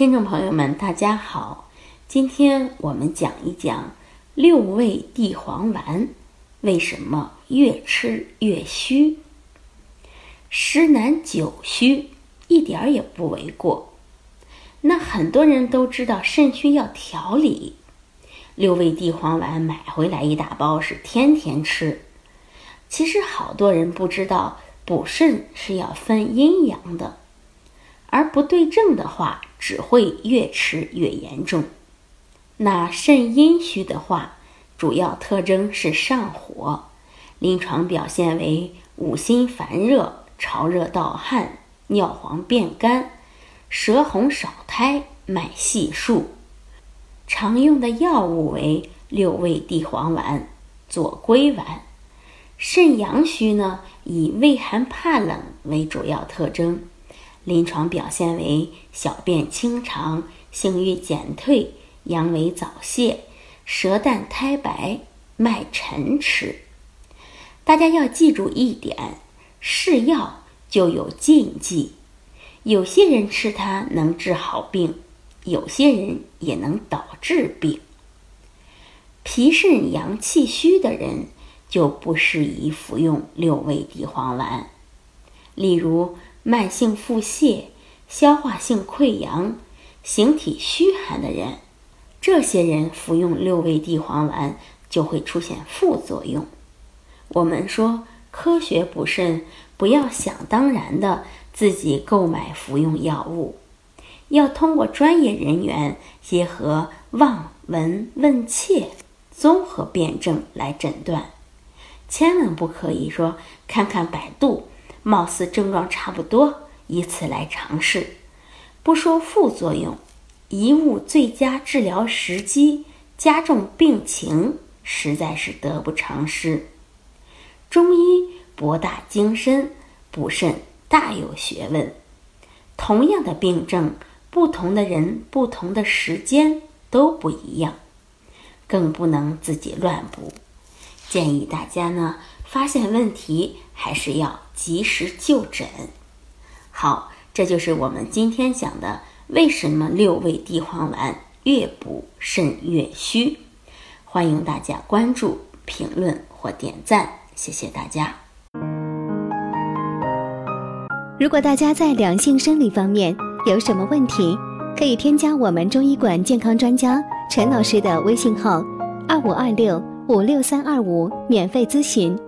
听众朋友们，大家好，今天我们讲一讲六味地黄丸为什么越吃越虚。十男九虚一点儿也不为过。那很多人都知道肾虚要调理，六味地黄丸买回来一大包是天天吃。其实好多人不知道补肾是要分阴阳的，而不对症的话。只会越吃越严重。那肾阴虚的话，主要特征是上火，临床表现为五心烦热、潮热盗汗、尿黄变干、舌红少苔、脉细数。常用的药物为六味地黄丸、左归丸。肾阳虚呢，以畏寒怕冷为主要特征。临床表现为小便清长、性欲减退、阳痿早泄、舌淡苔白、脉沉迟。大家要记住一点：是药就有禁忌，有些人吃它能治好病，有些人也能导致病。脾肾阳气虚的人就不适宜服用六味地黄丸，例如。慢性腹泻、消化性溃疡、形体虚寒的人，这些人服用六味地黄丸就会出现副作用。我们说科学补肾，不要想当然的自己购买服用药物，要通过专业人员结合望、闻、问、切综合辨证来诊断，千万不可以说看看百度。貌似症状差不多，以此来尝试，不说副作用，贻误最佳治疗时机，加重病情，实在是得不偿失。中医博大精深，补肾大有学问。同样的病症，不同的人、不同的时间都不一样，更不能自己乱补。建议大家呢，发现问题还是要。及时就诊。好，这就是我们今天讲的为什么六味地黄丸越补肾越虚。欢迎大家关注、评论或点赞，谢谢大家。如果大家在两性生理方面有什么问题，可以添加我们中医馆健康专家陈老师的微信号：二五二六五六三二五，免费咨询。